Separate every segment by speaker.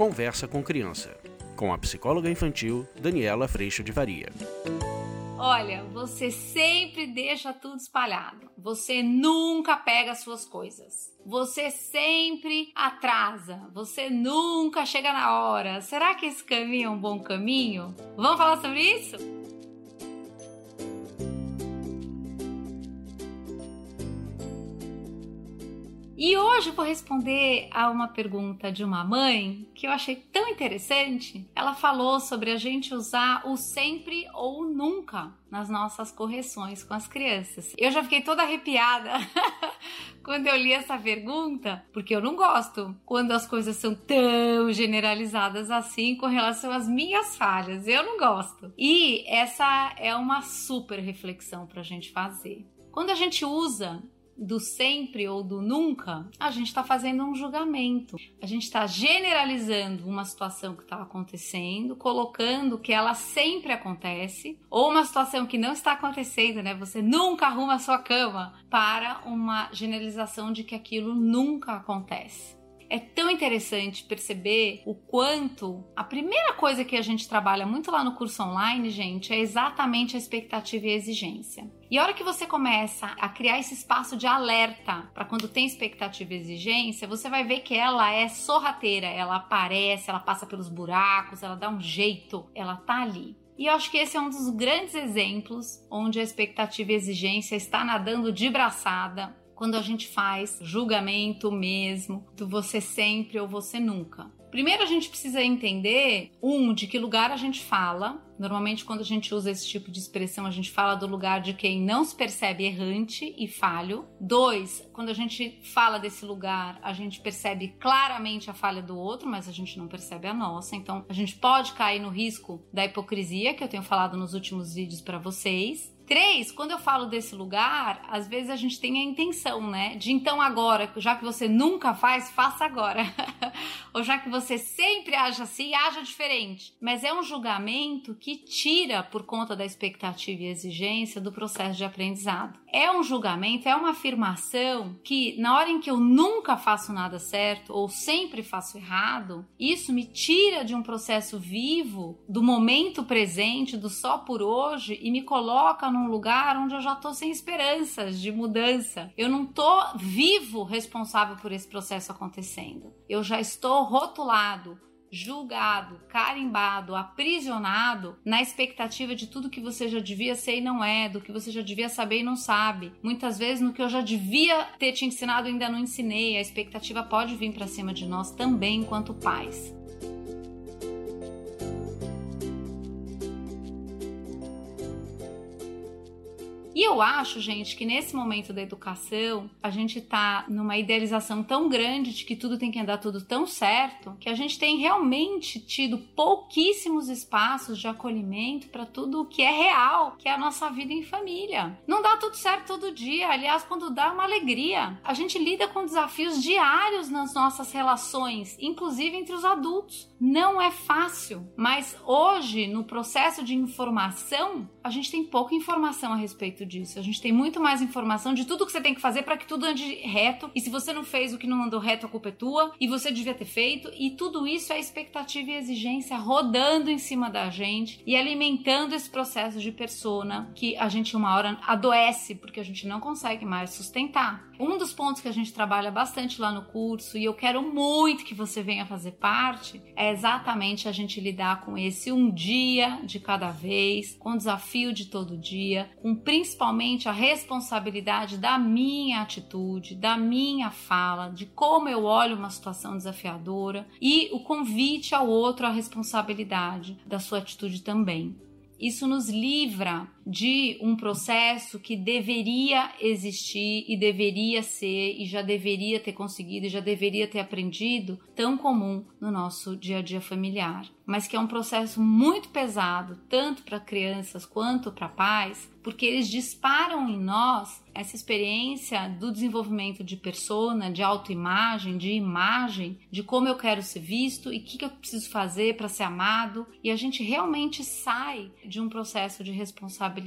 Speaker 1: Conversa com Criança, com a psicóloga infantil Daniela Freixo de Varia.
Speaker 2: Olha, você sempre deixa tudo espalhado. Você nunca pega suas coisas. Você sempre atrasa. Você nunca chega na hora. Será que esse caminho é um bom caminho? Vamos falar sobre isso? E hoje vou responder a uma pergunta de uma mãe que eu achei tão interessante. Ela falou sobre a gente usar o sempre ou nunca nas nossas correções com as crianças. Eu já fiquei toda arrepiada quando eu li essa pergunta, porque eu não gosto quando as coisas são tão generalizadas assim com relação às minhas falhas. Eu não gosto. E essa é uma super reflexão para a gente fazer. Quando a gente usa do sempre ou do nunca, a gente está fazendo um julgamento. A gente está generalizando uma situação que está acontecendo, colocando que ela sempre acontece, ou uma situação que não está acontecendo, né? Você nunca arruma a sua cama, para uma generalização de que aquilo nunca acontece é tão interessante perceber o quanto a primeira coisa que a gente trabalha muito lá no curso online, gente, é exatamente a expectativa e a exigência. E a hora que você começa a criar esse espaço de alerta para quando tem expectativa e exigência, você vai ver que ela é sorrateira, ela aparece, ela passa pelos buracos, ela dá um jeito, ela tá ali. E eu acho que esse é um dos grandes exemplos onde a expectativa e exigência está nadando de braçada quando a gente faz julgamento mesmo do você sempre ou você nunca. Primeiro a gente precisa entender um de que lugar a gente fala. Normalmente quando a gente usa esse tipo de expressão, a gente fala do lugar de quem não se percebe errante e falho. Dois, quando a gente fala desse lugar, a gente percebe claramente a falha do outro, mas a gente não percebe a nossa. Então, a gente pode cair no risco da hipocrisia que eu tenho falado nos últimos vídeos para vocês. Três, quando eu falo desse lugar, às vezes a gente tem a intenção, né? De então agora, já que você nunca faz, faça agora. Ou já que você sempre age assim, haja diferente. Mas é um julgamento que tira, por conta da expectativa e exigência, do processo de aprendizado. É um julgamento, é uma afirmação que, na hora em que eu nunca faço nada certo ou sempre faço errado, isso me tira de um processo vivo, do momento presente, do só por hoje, e me coloca num lugar onde eu já tô sem esperanças de mudança. Eu não tô vivo responsável por esse processo acontecendo. Eu já estou rotulado, julgado, carimbado, aprisionado na expectativa de tudo que você já devia ser e não é, do que você já devia saber e não sabe. Muitas vezes no que eu já devia ter te ensinado ainda não ensinei. A expectativa pode vir para cima de nós também enquanto pais. E eu acho, gente, que nesse momento da educação, a gente tá numa idealização tão grande de que tudo tem que andar tudo tão certo, que a gente tem realmente tido pouquíssimos espaços de acolhimento para tudo o que é real, que é a nossa vida em família. Não dá tudo certo todo dia, aliás, quando dá é uma alegria. A gente lida com desafios diários nas nossas relações, inclusive entre os adultos. Não é fácil, mas hoje, no processo de informação, a gente tem pouca informação a respeito disso. A gente tem muito mais informação de tudo que você tem que fazer para que tudo ande reto. E se você não fez o que não andou reto, a culpa é tua. E você devia ter feito. E tudo isso é expectativa e exigência rodando em cima da gente e alimentando esse processo de persona que a gente uma hora adoece porque a gente não consegue mais sustentar. Um dos pontos que a gente trabalha bastante lá no curso e eu quero muito que você venha fazer parte é exatamente a gente lidar com esse um dia de cada vez, com o desafio de todo dia, com principalmente a responsabilidade da minha atitude, da minha fala, de como eu olho uma situação desafiadora e o convite ao outro à responsabilidade da sua atitude também. Isso nos livra de um processo que deveria existir e deveria ser e já deveria ter conseguido e já deveria ter aprendido, tão comum no nosso dia a dia familiar, mas que é um processo muito pesado, tanto para crianças quanto para pais, porque eles disparam em nós essa experiência do desenvolvimento de persona, de autoimagem, de imagem, de como eu quero ser visto e o que, que eu preciso fazer para ser amado, e a gente realmente sai de um processo de responsabilidade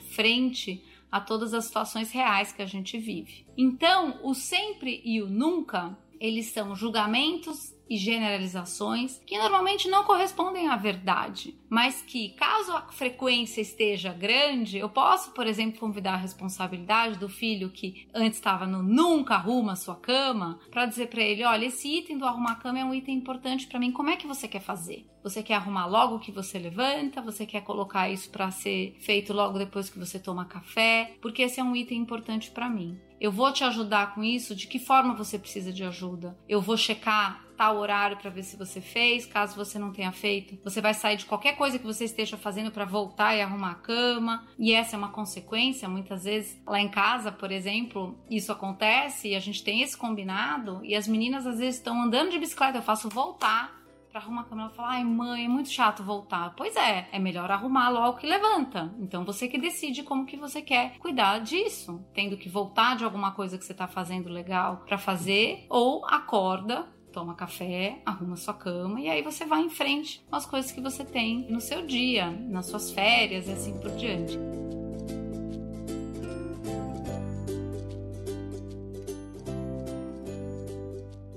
Speaker 2: frente a todas as situações reais que a gente vive. Então, o sempre e o nunca, eles são julgamentos e generalizações que normalmente não correspondem à verdade, mas que, caso a frequência esteja grande, eu posso, por exemplo, convidar a responsabilidade do filho que antes estava no nunca arruma sua cama, para dizer para ele: olha, esse item do arrumar a cama é um item importante para mim, como é que você quer fazer? Você quer arrumar logo que você levanta? Você quer colocar isso para ser feito logo depois que você toma café? Porque esse é um item importante para mim. Eu vou te ajudar com isso. De que forma você precisa de ajuda? Eu vou checar tal horário para ver se você fez. Caso você não tenha feito, você vai sair de qualquer coisa que você esteja fazendo para voltar e arrumar a cama. E essa é uma consequência. Muitas vezes lá em casa, por exemplo, isso acontece e a gente tem esse combinado. E as meninas às vezes estão andando de bicicleta. Eu faço voltar para arrumar a cama. Ela fala: ai, mãe, é muito chato voltar. Pois é, é melhor arrumar logo que levanta. Então você que decide como que você quer cuidar disso. Tendo que voltar de alguma coisa que você tá fazendo legal para fazer, ou acorda toma café, arruma sua cama e aí você vai em frente com as coisas que você tem no seu dia, nas suas férias e assim por diante.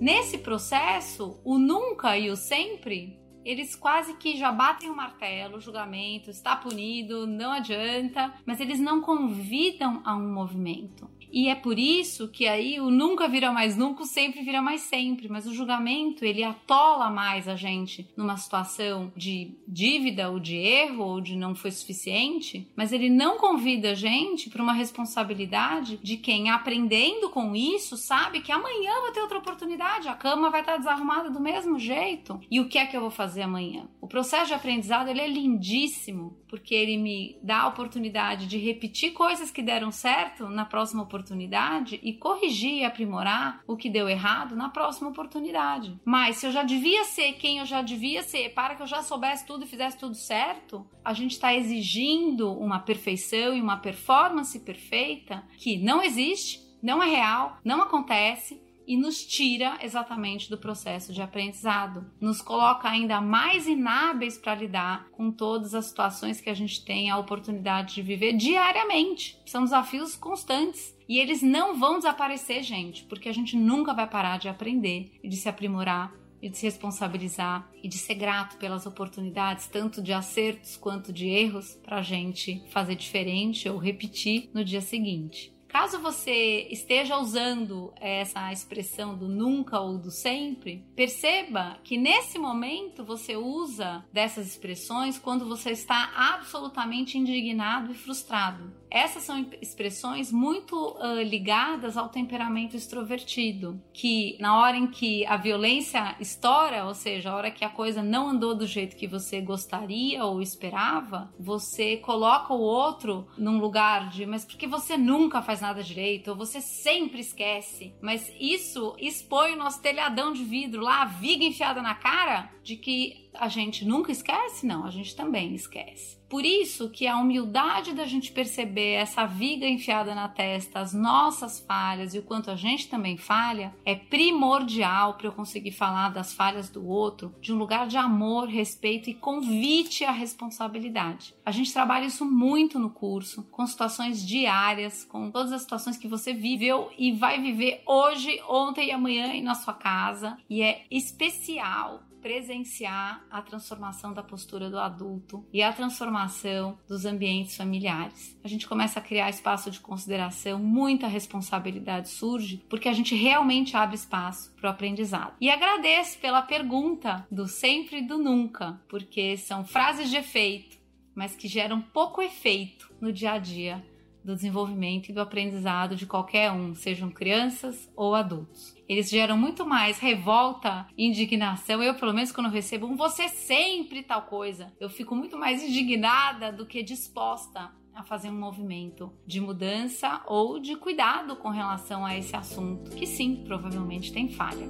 Speaker 2: Nesse processo, o nunca e o sempre, eles quase que já batem o martelo, o julgamento, está punido, não adianta, mas eles não convidam a um movimento. E é por isso que aí o nunca vira mais nunca, o sempre vira mais sempre. Mas o julgamento, ele atola mais a gente numa situação de dívida ou de erro ou de não foi suficiente, mas ele não convida a gente para uma responsabilidade de quem aprendendo com isso sabe que amanhã vai ter outra oportunidade, a cama vai estar desarrumada do mesmo jeito. E o que é que eu vou fazer amanhã? O processo de aprendizado, ele é lindíssimo, porque ele me dá a oportunidade de repetir coisas que deram certo na próxima oportunidade oportunidade e corrigir e aprimorar o que deu errado na próxima oportunidade. Mas se eu já devia ser quem eu já devia ser, para que eu já soubesse tudo e fizesse tudo certo, a gente está exigindo uma perfeição e uma performance perfeita que não existe, não é real, não acontece e nos tira exatamente do processo de aprendizado, nos coloca ainda mais inábeis para lidar com todas as situações que a gente tem a oportunidade de viver diariamente. São desafios constantes e eles não vão desaparecer, gente, porque a gente nunca vai parar de aprender e de se aprimorar e de se responsabilizar e de ser grato pelas oportunidades, tanto de acertos quanto de erros, para a gente fazer diferente ou repetir no dia seguinte. Caso você esteja usando essa expressão do nunca ou do sempre, perceba que nesse momento você usa dessas expressões quando você está absolutamente indignado e frustrado. Essas são expressões muito uh, ligadas ao temperamento extrovertido, que na hora em que a violência estoura, ou seja, a hora que a coisa não andou do jeito que você gostaria ou esperava, você coloca o outro num lugar de, mas porque você nunca faz nada direito, ou você sempre esquece. Mas isso expõe o nosso telhadão de vidro lá, a viga enfiada na cara, de que a gente nunca esquece? Não, a gente também esquece. Por isso que a humildade da gente perceber essa viga enfiada na testa, as nossas falhas e o quanto a gente também falha, é primordial para eu conseguir falar das falhas do outro de um lugar de amor, respeito e convite à responsabilidade. A gente trabalha isso muito no curso, com situações diárias, com todas as situações que você viveu e vai viver hoje, ontem e amanhã na sua casa, e é especial presenciar a transformação da postura do adulto e a transformação dos ambientes familiares. A gente começa a criar espaço de consideração, muita responsabilidade surge, porque a gente realmente abre espaço para o aprendizado. E agradeço pela pergunta do sempre e do nunca, porque são frases de efeito, mas que geram pouco efeito no dia a dia do desenvolvimento e do aprendizado de qualquer um, sejam crianças ou adultos. Eles geram muito mais revolta indignação. Eu, pelo menos, quando recebo um você sempre tal coisa, eu fico muito mais indignada do que disposta a fazer um movimento de mudança ou de cuidado com relação a esse assunto, que sim, provavelmente tem falha.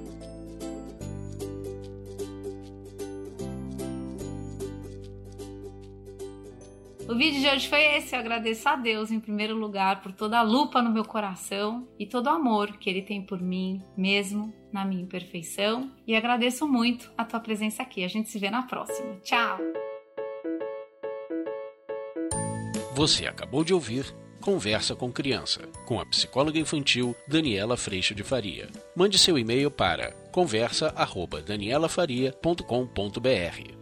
Speaker 2: O vídeo de hoje foi esse. Eu agradeço a Deus, em primeiro lugar, por toda a lupa no meu coração e todo o amor que Ele tem por mim, mesmo na minha imperfeição. E agradeço muito a tua presença aqui. A gente se vê na próxima. Tchau!
Speaker 1: Você acabou de ouvir Conversa com Criança, com a psicóloga infantil Daniela Freixo de Faria. Mande seu e-mail para conversa@danielafaria.com.br.